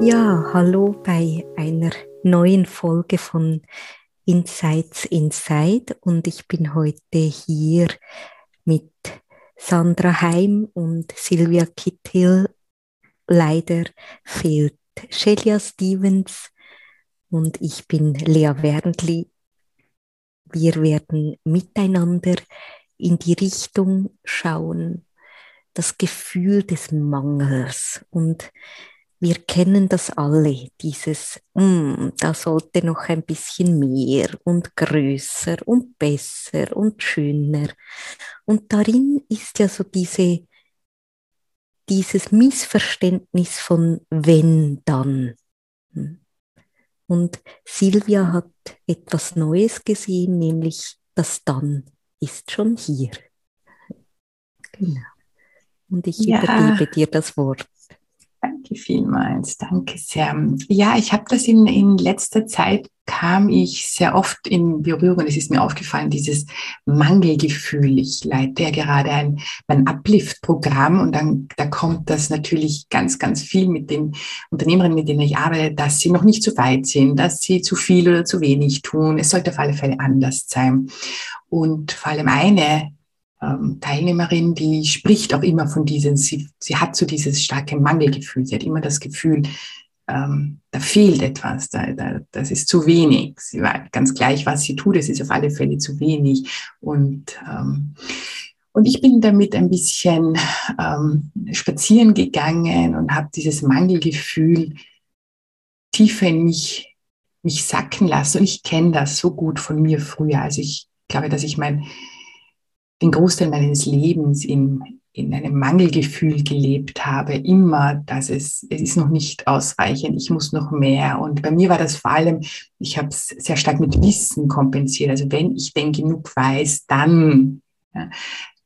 Ja, hallo bei einer neuen Folge von Insights Inside und ich bin heute hier mit Sandra Heim und Silvia Kittel. Leider fehlt Shelia Stevens und ich bin Lea Wernli. Wir werden miteinander in die Richtung schauen, das Gefühl des Mangels und wir kennen das alle, dieses, mm, da sollte noch ein bisschen mehr und größer und besser und schöner. Und darin ist ja so diese, dieses Missverständnis von wenn dann. Und Silvia hat etwas Neues gesehen, nämlich das dann ist schon hier. Genau. Und ich ja. übergebe dir das Wort. Danke vielmals, danke sehr. Ja, ich habe das in, in letzter Zeit kam ich sehr oft in Berührung. Es ist mir aufgefallen, dieses Mangelgefühl. Ich leite ja gerade ein, ein Uplift-Programm und dann da kommt das natürlich ganz, ganz viel mit den Unternehmerinnen, mit denen ich arbeite, dass sie noch nicht zu weit sind, dass sie zu viel oder zu wenig tun. Es sollte auf alle Fälle anders sein. Und vor allem eine ähm, Teilnehmerin, die spricht auch immer von diesen, sie, sie hat so dieses starke Mangelgefühl. Sie hat immer das Gefühl, ähm, da fehlt etwas, da, da, das ist zu wenig. Sie weiß ganz gleich, was sie tut, es ist auf alle Fälle zu wenig. Und, ähm, und ich bin damit ein bisschen ähm, spazieren gegangen und habe dieses Mangelgefühl tiefer in mich, mich sacken lassen. Und ich kenne das so gut von mir früher. Also ich glaube, dass ich mein den Großteil meines Lebens in, in einem Mangelgefühl gelebt habe, immer, dass es, es ist noch nicht ausreichend, ich muss noch mehr. Und bei mir war das vor allem, ich habe es sehr stark mit Wissen kompensiert. Also wenn ich denn genug weiß, dann, ja,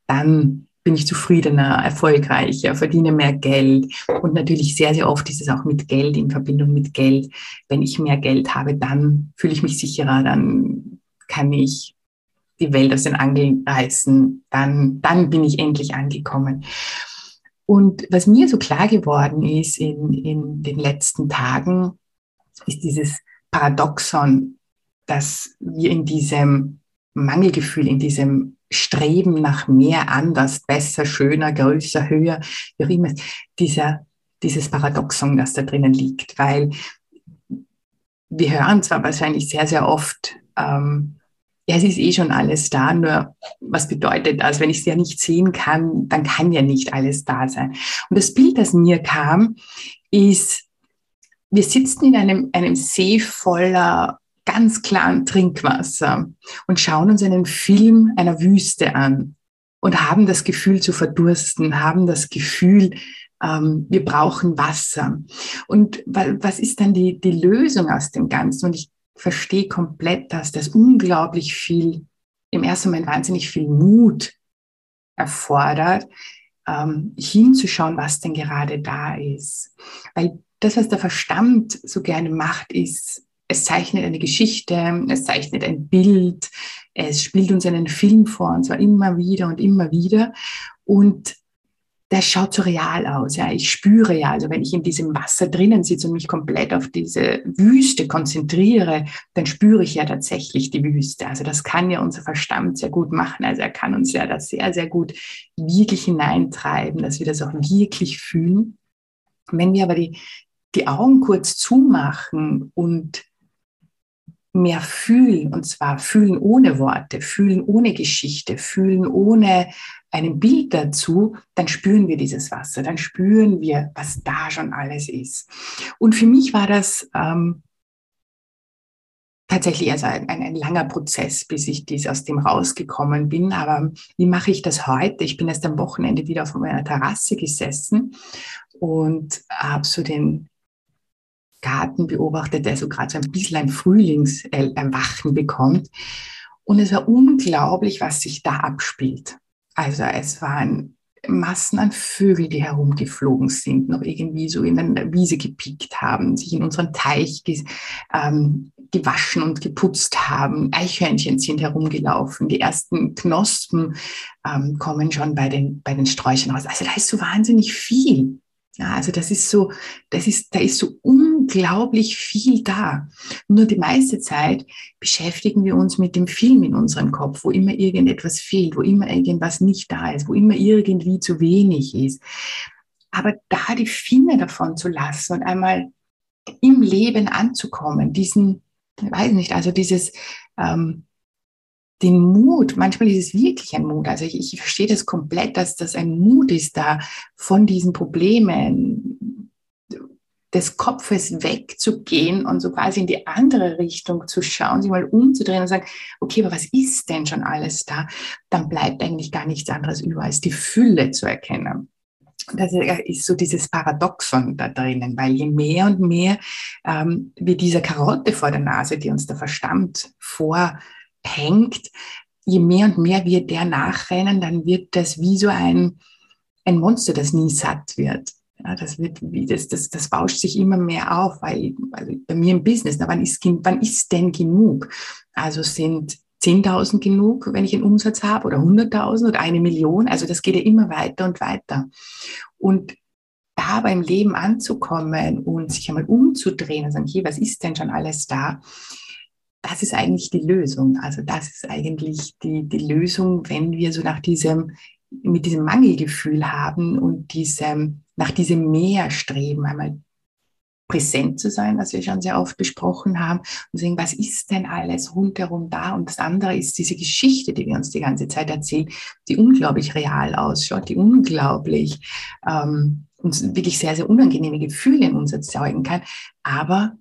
dann bin ich zufriedener, erfolgreicher, verdiene mehr Geld. Und natürlich sehr, sehr oft ist es auch mit Geld, in Verbindung mit Geld. Wenn ich mehr Geld habe, dann fühle ich mich sicherer, dann kann ich die Welt aus den Angeln reißen, dann, dann bin ich endlich angekommen. Und was mir so klar geworden ist in, in den letzten Tagen, ist dieses Paradoxon, dass wir in diesem Mangelgefühl, in diesem Streben nach mehr, anders, besser, schöner, größer, höher, wie auch immer, dieser, dieses Paradoxon, das da drinnen liegt. Weil wir hören zwar wahrscheinlich sehr, sehr oft, ähm, ja, es ist eh schon alles da, nur was bedeutet das? Wenn ich es ja nicht sehen kann, dann kann ja nicht alles da sein. Und das Bild, das mir kam, ist, wir sitzen in einem, einem See voller ganz klaren Trinkwasser und schauen uns einen Film einer Wüste an und haben das Gefühl zu verdursten, haben das Gefühl, ähm, wir brauchen Wasser. Und was ist dann die, die Lösung aus dem Ganzen? Und ich verstehe komplett, dass das unglaublich viel, im ersten Moment wahnsinnig viel Mut erfordert, ähm, hinzuschauen, was denn gerade da ist. Weil das, was der Verstand so gerne macht, ist, es zeichnet eine Geschichte, es zeichnet ein Bild, es spielt uns einen Film vor, und zwar immer wieder und immer wieder. Und das schaut so real aus. Ja, ich spüre ja, also wenn ich in diesem Wasser drinnen sitze und mich komplett auf diese Wüste konzentriere, dann spüre ich ja tatsächlich die Wüste. Also das kann ja unser Verstand sehr gut machen. Also er kann uns ja das sehr, sehr gut wirklich hineintreiben, dass wir das auch wirklich fühlen. Wenn wir aber die, die Augen kurz zumachen und mehr fühlen, und zwar fühlen ohne Worte, fühlen ohne Geschichte, fühlen ohne ein Bild dazu, dann spüren wir dieses Wasser, dann spüren wir, was da schon alles ist. Und für mich war das ähm, tatsächlich also ein, ein, ein, langer Prozess, bis ich dies aus dem rausgekommen bin. Aber wie mache ich das heute? Ich bin erst am Wochenende wieder auf meiner Terrasse gesessen und habe so den Garten beobachtet, der so gerade so ein bisschen ein Frühlingserwachen bekommt. Und es war unglaublich, was sich da abspielt. Also es waren Massen an Vögeln, die herumgeflogen sind, noch irgendwie so in der Wiese gepickt haben, sich in unseren Teich ähm, gewaschen und geputzt haben. Eichhörnchen sind herumgelaufen. Die ersten Knospen ähm, kommen schon bei den, bei den Sträuchern raus. Also da ist so wahnsinnig viel. Ja, also das ist so, das ist, da ist so unglaublich viel da. Nur die meiste Zeit beschäftigen wir uns mit dem Film in unserem Kopf, wo immer irgendetwas fehlt, wo immer irgendwas nicht da ist, wo immer irgendwie zu wenig ist. Aber da die Finger davon zu lassen und einmal im Leben anzukommen, diesen, ich weiß nicht, also dieses, ähm, den Mut, manchmal ist es wirklich ein Mut, also ich, ich verstehe das komplett, dass das ein Mut ist, da von diesen Problemen des Kopfes wegzugehen und so quasi in die andere Richtung zu schauen, sich mal umzudrehen und sagen, okay, aber was ist denn schon alles da? Dann bleibt eigentlich gar nichts anderes über, als die Fülle zu erkennen. Das ist so dieses Paradoxon da drinnen, weil je mehr und mehr ähm, wie diese Karotte vor der Nase, die uns der Verstand vor hängt, je mehr und mehr wir der nachrennen, dann wird das wie so ein, ein Monster, das nie satt wird. Ja, das wird wie das, das, das bauscht sich immer mehr auf, weil also bei mir im Business, na, wann, ist, wann ist denn genug? Also sind 10.000 genug, wenn ich einen Umsatz habe oder 100.000 oder eine Million. Also das geht ja immer weiter und weiter. Und da beim Leben anzukommen und sich einmal umzudrehen und sagen, hier, was ist denn schon alles da? Das ist eigentlich die Lösung. Also das ist eigentlich die, die Lösung, wenn wir so nach diesem, mit diesem Mangelgefühl haben und diesem, nach diesem Mehr streben, einmal präsent zu sein, was wir schon sehr oft besprochen haben, und sehen, was ist denn alles rundherum da? Und das andere ist diese Geschichte, die wir uns die ganze Zeit erzählen, die unglaublich real ausschaut, die unglaublich ähm, uns wirklich sehr, sehr unangenehme Gefühle in uns erzeugen kann, aber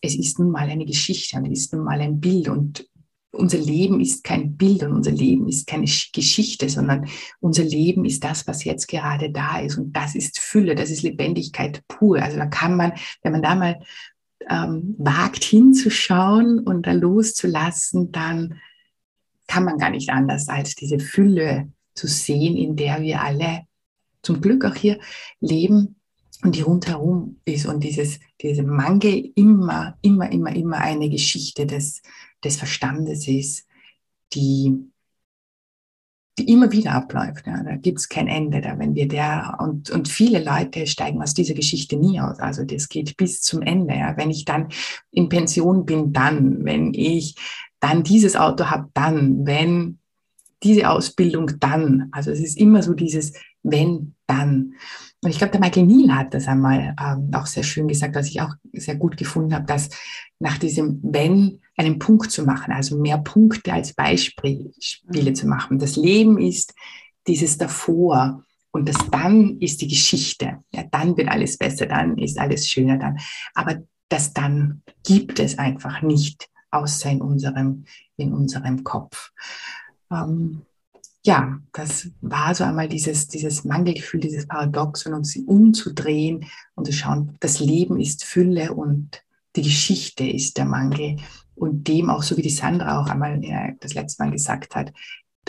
es ist nun mal eine Geschichte und es ist nun mal ein Bild und unser Leben ist kein Bild und unser Leben ist keine Geschichte, sondern unser Leben ist das, was jetzt gerade da ist und das ist Fülle, das ist Lebendigkeit pur. Also da kann man, wenn man da mal ähm, wagt hinzuschauen und da loszulassen, dann kann man gar nicht anders als diese Fülle zu sehen, in der wir alle zum Glück auch hier leben und die rundherum ist und dieses, dieser Mangel immer, immer, immer, immer eine Geschichte des, des Verstandes ist, die, die immer wieder abläuft. Ja. Da es kein Ende. Da, wenn wir der, und, und viele Leute steigen aus dieser Geschichte nie aus. Also das geht bis zum Ende. Ja. Wenn ich dann in Pension bin, dann, wenn ich dann dieses Auto habe, dann, wenn diese Ausbildung, dann. Also es ist immer so dieses wenn, dann. Und ich glaube, der Michael Neal hat das einmal ähm, auch sehr schön gesagt, was ich auch sehr gut gefunden habe, dass nach diesem Wenn einen Punkt zu machen, also mehr Punkte als Beispiele mhm. zu machen. Das Leben ist dieses davor und das dann ist die Geschichte. Ja, dann wird alles besser, dann ist alles schöner dann. Aber das dann gibt es einfach nicht, außer in unserem, in unserem Kopf. Ähm, ja, das war so einmal dieses, dieses Mangelgefühl, dieses Paradox und uns umzudrehen und zu schauen, das Leben ist Fülle und die Geschichte ist der Mangel. Und dem auch, so wie die Sandra auch einmal ja, das letzte Mal gesagt hat,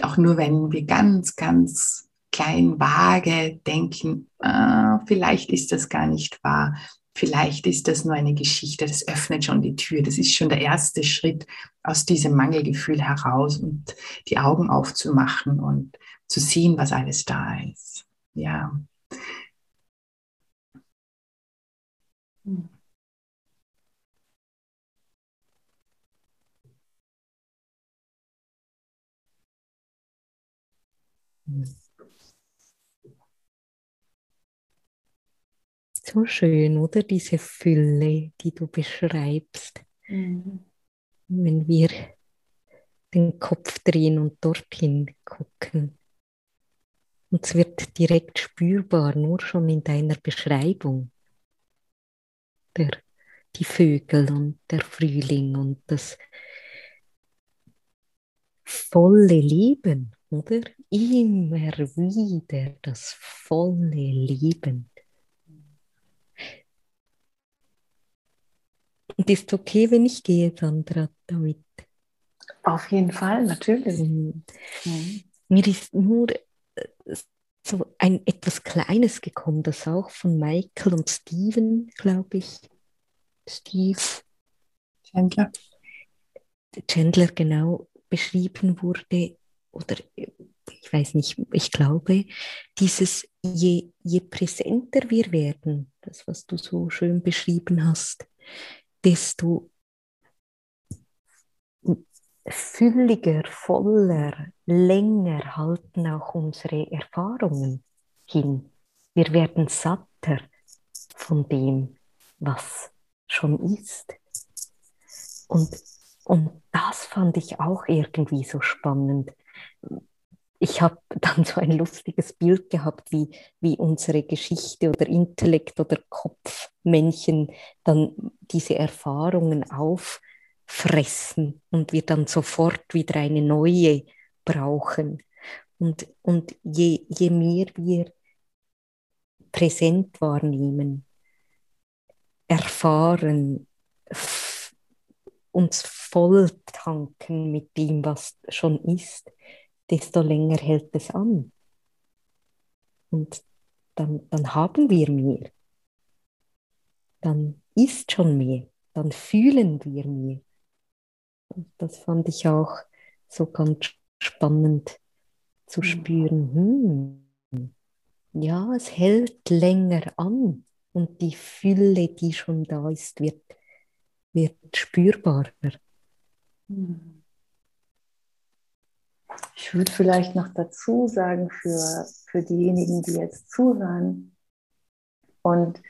auch nur wenn wir ganz, ganz klein vage denken, ah, vielleicht ist das gar nicht wahr, Vielleicht ist das nur eine Geschichte, das öffnet schon die Tür. Das ist schon der erste Schritt aus diesem Mangelgefühl heraus und die Augen aufzumachen und zu sehen, was alles da ist. Ja. Hm. So schön, oder? Diese Fülle, die du beschreibst. Mhm. Wenn wir den Kopf drehen und dorthin gucken. Und es wird direkt spürbar, nur schon in deiner Beschreibung. Der, die Vögel und der Frühling und das volle Leben, oder? Immer wieder das volle Leben. Und ist okay, wenn ich gehe, Sandra, damit? Auf jeden Fall, natürlich. Mhm. Mhm. Mir ist nur äh, so ein etwas Kleines gekommen, das auch von Michael und Steven, glaube ich. Steve Chandler. Chandler genau beschrieben wurde, oder ich weiß nicht, ich glaube, dieses je, je präsenter wir werden, das, was du so schön beschrieben hast, desto fülliger, voller, länger halten auch unsere Erfahrungen hin. Wir werden satter von dem, was schon ist. Und, und das fand ich auch irgendwie so spannend. Ich habe dann so ein lustiges Bild gehabt, wie, wie unsere Geschichte oder Intellekt oder Kopfmännchen dann diese Erfahrungen auf fressen und wir dann sofort wieder eine neue brauchen. Und, und je, je mehr wir präsent wahrnehmen, erfahren, uns voll tanken mit dem, was schon ist, desto länger hält es an. Und dann, dann haben wir mehr. Dann ist schon mehr. Dann fühlen wir mehr. Das fand ich auch so ganz spannend zu mhm. spüren. Hm, ja, es hält länger an und die Fülle, die schon da ist, wird, wird spürbarer. Mhm. Ich würde vielleicht noch dazu sagen, für, für diejenigen, die jetzt zuhören und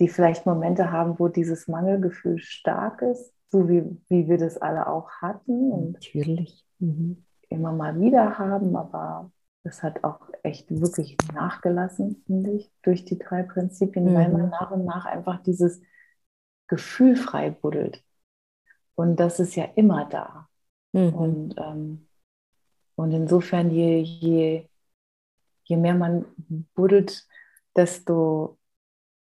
die vielleicht Momente haben, wo dieses Mangelgefühl stark ist, so wie, wie wir das alle auch hatten und Natürlich. Mhm. immer mal wieder haben, aber es hat auch echt wirklich nachgelassen, finde ich, durch die drei Prinzipien, mhm. weil man nach und nach einfach dieses Gefühl frei buddelt. Und das ist ja immer da. Mhm. Und, ähm, und insofern, je, je, je mehr man buddelt, desto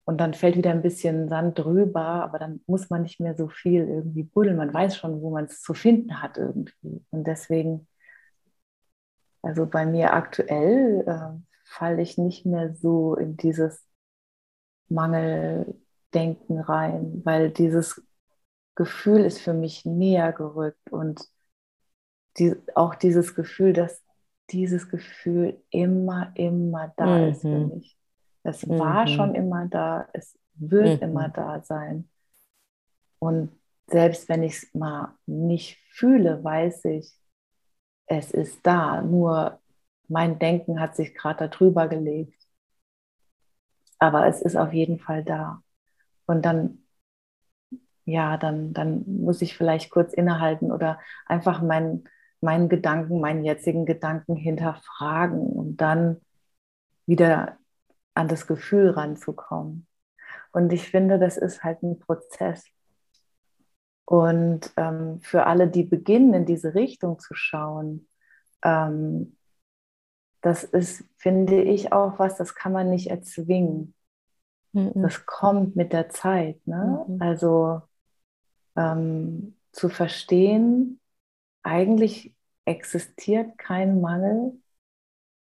und dann fällt wieder ein bisschen Sand drüber, aber dann muss man nicht mehr so viel irgendwie buddeln. Man weiß schon, wo man es zu finden hat irgendwie. Und deswegen, also bei mir aktuell äh, falle ich nicht mehr so in dieses Mangeldenken rein, weil dieses Gefühl ist für mich näher gerückt und die, auch dieses Gefühl, dass dieses Gefühl immer, immer da mhm. ist für mich. Es mhm. war schon immer da, es wird mhm. immer da sein. Und selbst wenn ich es mal nicht fühle, weiß ich, es ist da. Nur mein Denken hat sich gerade darüber gelegt. Aber es ist auf jeden Fall da. Und dann, ja, dann, dann muss ich vielleicht kurz innehalten oder einfach meinen, meinen Gedanken, meinen jetzigen Gedanken hinterfragen und dann wieder an das Gefühl ranzukommen. Und ich finde, das ist halt ein Prozess. Und ähm, für alle, die beginnen, in diese Richtung zu schauen, ähm, das ist, finde ich, auch was, das kann man nicht erzwingen. Mhm. Das kommt mit der Zeit. Ne? Mhm. Also ähm, zu verstehen, eigentlich existiert kein Mangel.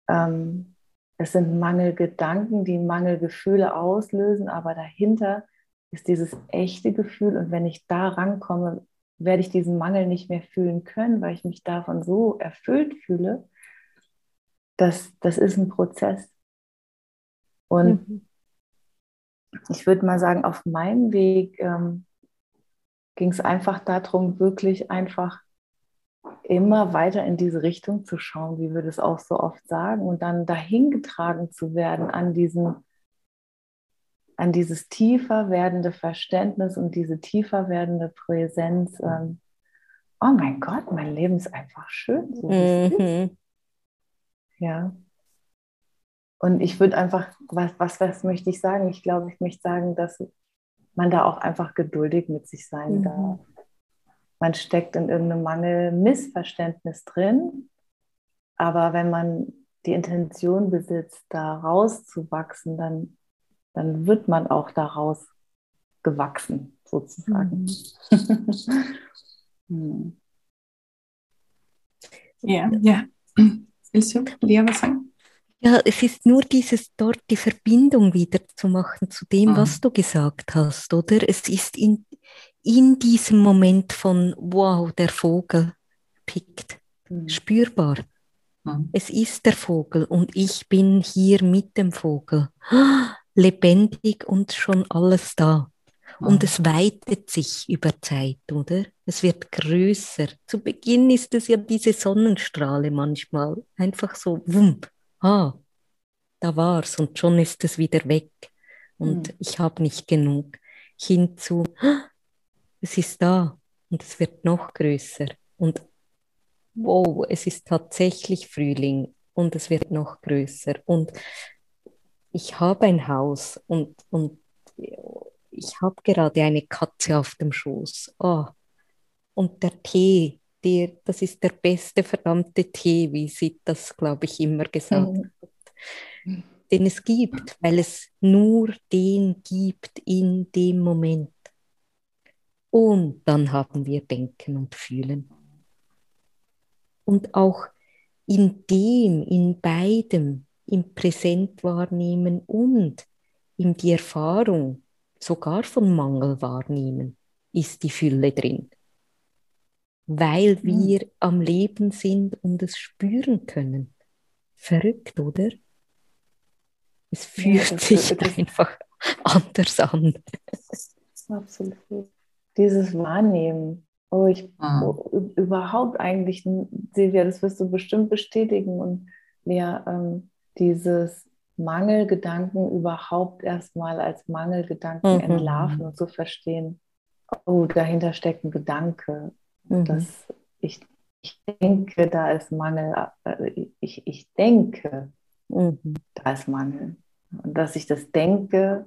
Ähm, es sind Mangelgedanken, die Mangelgefühle auslösen, aber dahinter ist dieses echte Gefühl. Und wenn ich da rankomme, werde ich diesen Mangel nicht mehr fühlen können, weil ich mich davon so erfüllt fühle. Das, das ist ein Prozess. Und mhm. ich würde mal sagen, auf meinem Weg ähm, ging es einfach darum, wirklich einfach immer weiter in diese Richtung zu schauen, wie wir das auch so oft sagen, und dann dahin getragen zu werden an diesen an dieses tiefer werdende Verständnis und diese tiefer werdende Präsenz. Ähm, oh mein Gott, mein Leben ist einfach schön. So mhm. Ja. Und ich würde einfach, was, was, was möchte ich sagen? Ich glaube, ich möchte sagen, dass man da auch einfach geduldig mit sich sein mhm. darf man steckt in irgendeinem Mangel, Missverständnis drin. Aber wenn man die Intention besitzt, da rauszuwachsen, dann, dann wird man auch daraus gewachsen, sozusagen. Mhm. ja, ja. Willst du, Lea, was sagen? Ja, es ist nur dieses dort die Verbindung wieder zu machen zu dem, mhm. was du gesagt hast, oder? Es ist in, in diesem Moment von, wow, der Vogel pickt, mhm. spürbar. Mhm. Es ist der Vogel und ich bin hier mit dem Vogel. Lebendig und schon alles da. Und es weitet sich über Zeit, oder? Es wird größer. Zu Beginn ist es ja diese Sonnenstrahle manchmal. Einfach so, wumm, ah, da war's und schon ist es wieder weg. Und mhm. ich habe nicht genug. Hinzu, ah, es ist da und es wird noch größer. Und wow, es ist tatsächlich Frühling und es wird noch größer. Und ich habe ein Haus und, und ich habe gerade eine Katze auf dem Schoß. Oh. Und der Tee, der, das ist der beste verdammte Tee, wie sie das, glaube ich, immer gesagt mhm. hat. Den es gibt, weil es nur den gibt in dem Moment. Und dann haben wir Denken und Fühlen. Und auch in dem, in beidem, im Präsent wahrnehmen und in die Erfahrung sogar von Mangel wahrnehmen, ist die Fülle drin. Weil hm. wir mhm. am Leben sind und es spüren können. Verrückt, oder? Es fühlt ja, sich einfach anders an. Absolut. Dieses Wahrnehmen. Oh, ich oh, überhaupt eigentlich, Silvia, das wirst du bestimmt bestätigen und Lea, ähm, dieses Mangelgedanken überhaupt erstmal als Mangelgedanken mhm. entlarven und zu verstehen, oh, dahinter steckt ein Gedanke, mhm. dass ich, ich denke, da ist Mangel, äh, ich, ich denke, mhm. da ist Mangel. Und dass ich das denke,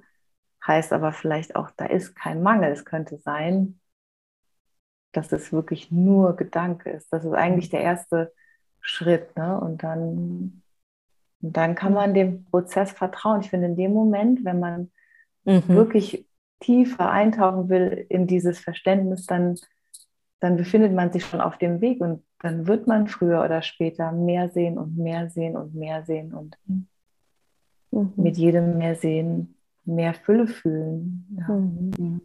heißt aber vielleicht auch, da ist kein Mangel. Es könnte sein, dass es wirklich nur Gedanke ist. Das ist eigentlich der erste Schritt. Ne? Und dann und dann kann man dem Prozess vertrauen. Ich finde, in dem Moment, wenn man mhm. wirklich tiefer eintauchen will in dieses Verständnis, dann, dann befindet man sich schon auf dem Weg und dann wird man früher oder später mehr sehen und mehr sehen und mehr sehen und mhm. mit jedem mehr sehen, mehr Fülle fühlen. Ja. Mhm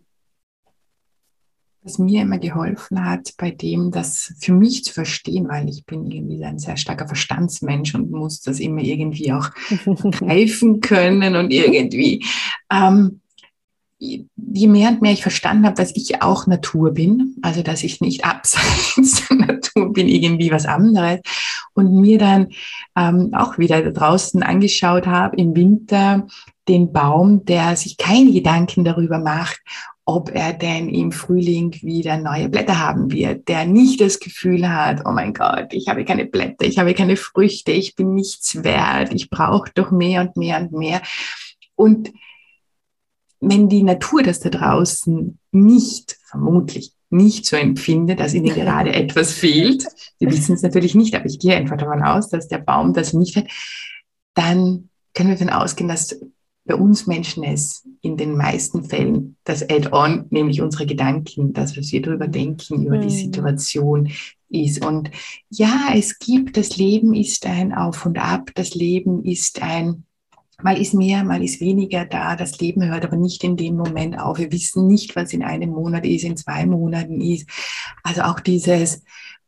was mir immer geholfen hat, bei dem das für mich zu verstehen, weil ich bin irgendwie ein sehr starker Verstandsmensch und muss das immer irgendwie auch greifen können und irgendwie, ähm, je mehr und mehr ich verstanden habe, dass ich auch Natur bin, also dass ich nicht abseits der Natur bin, irgendwie was anderes und mir dann ähm, auch wieder draußen angeschaut habe im Winter den Baum, der sich keine Gedanken darüber macht, ob er denn im Frühling wieder neue Blätter haben wird, der nicht das Gefühl hat, oh mein Gott, ich habe keine Blätter, ich habe keine Früchte, ich bin nichts wert, ich brauche doch mehr und mehr und mehr. Und wenn die Natur das da draußen nicht, vermutlich nicht so empfindet, dass ihnen gerade etwas fehlt, sie wissen es natürlich nicht, aber ich gehe einfach davon aus, dass der Baum das nicht hat, dann können wir davon ausgehen, dass bei uns Menschen es in den meisten Fällen das Add-on, nämlich unsere Gedanken, das, was wir darüber denken, über die mhm. Situation ist. Und ja, es gibt, das Leben ist ein Auf und Ab, das Leben ist ein Mal ist mehr, mal ist weniger da. Das Leben hört aber nicht in dem Moment auf. Wir wissen nicht, was in einem Monat ist, in zwei Monaten ist. Also auch dieses,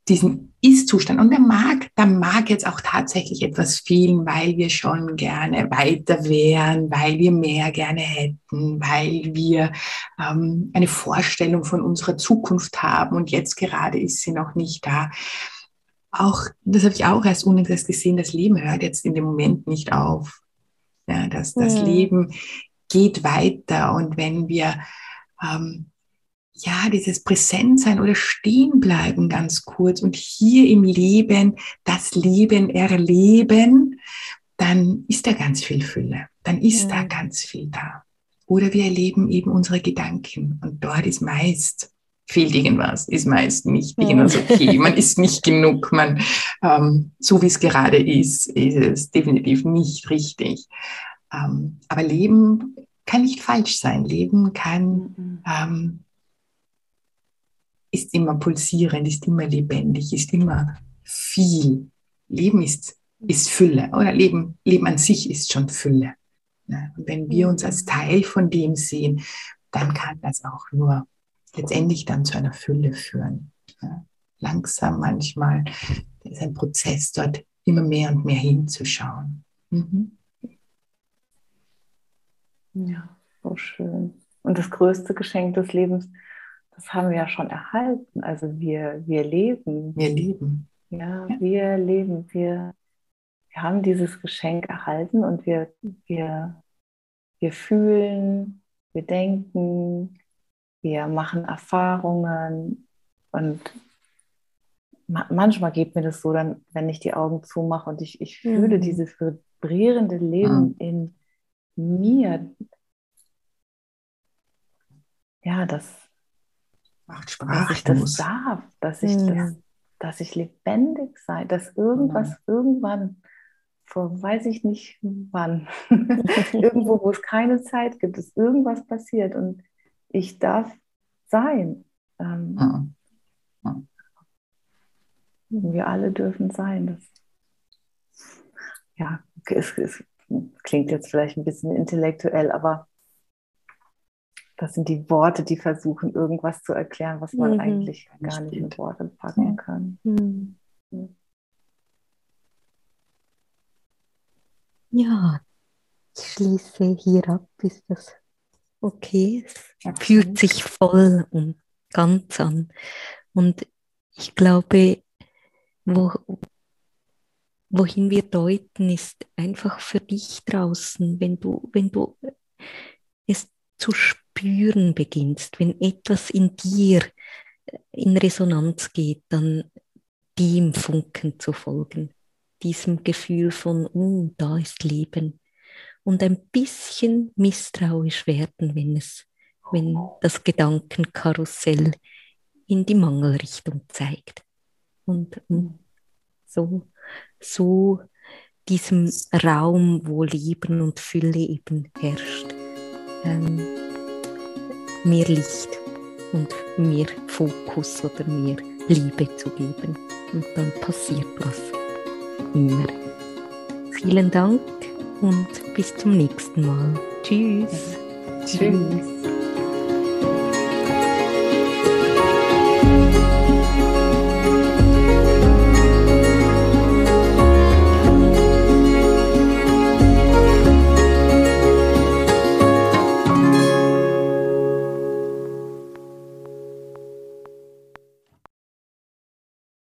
diesen Ist-Zustand. Und der mag, da mag jetzt auch tatsächlich etwas fehlen, weil wir schon gerne weiter wären, weil wir mehr gerne hätten, weil wir ähm, eine Vorstellung von unserer Zukunft haben und jetzt gerade ist sie noch nicht da. Auch, das habe ich auch erst unlängst gesehen, das Leben hört jetzt in dem Moment nicht auf. Ja, das, das mhm. Leben geht weiter und wenn wir ähm, ja, dieses Präsentsein oder stehen bleiben ganz kurz und hier im Leben das Leben erleben, dann ist da ganz viel Fülle, dann ist ja. da ganz viel da. Oder wir erleben eben unsere Gedanken und dort ist meist fehlt irgendwas, ist meist nicht irgendwas okay, man ist nicht genug, man, ähm, so wie es gerade ist, ist es definitiv nicht richtig. Ähm, aber Leben kann nicht falsch sein. Leben kann, mhm. ähm, ist immer pulsierend, ist immer lebendig, ist immer viel. Leben ist, ist Fülle, oder Leben, Leben an sich ist schon Fülle. Und wenn wir uns als Teil von dem sehen, dann kann das auch nur letztendlich dann zu einer Fülle führen. Langsam manchmal ist ein Prozess, dort immer mehr und mehr hinzuschauen. Mhm. Ja, so schön. Und das größte Geschenk des Lebens, das haben wir ja schon erhalten. Also wir, wir leben. Wir leben. Ja, ja. wir leben. Wir, wir haben dieses Geschenk erhalten und wir, wir, wir fühlen, wir denken, wir machen Erfahrungen und manchmal geht mir das so, dann, wenn ich die Augen zumache und ich, ich fühle mhm. dieses vibrierende Leben mhm. in mir. Ja, das macht Spaß. Dass ich das darf, dass ich, mhm. das, dass ich lebendig sei, dass irgendwas mhm. irgendwann vor weiß ich nicht wann, irgendwo, wo es keine Zeit gibt, dass irgendwas passiert und ich darf sein. Ähm, ja. Ja. Wir alle dürfen sein. Das, ja, es, es klingt jetzt vielleicht ein bisschen intellektuell, aber das sind die Worte, die versuchen, irgendwas zu erklären, was man mhm. eigentlich gar nicht in Worte packen kann. Mhm. Ja, ich schließe hier ab. Ist das okay? Es fühlt sich voll und ganz an. Und ich glaube, wo, wohin wir deuten, ist einfach für dich draußen, wenn du, wenn du es zu spüren beginnst, wenn etwas in dir in Resonanz geht, dann dem Funken zu folgen, diesem Gefühl von, oh, da ist Leben. Und ein bisschen misstrauisch werden, wenn es, wenn das Gedankenkarussell in die Mangelrichtung zeigt. Und, und so, so diesem Raum, wo Leben und Fülle eben herrscht, ähm, mehr Licht und mehr Fokus oder mehr Liebe zu geben. Und dann passiert was immer. Vielen Dank und bis zum nächsten Mal. Tschüss. Tschüss.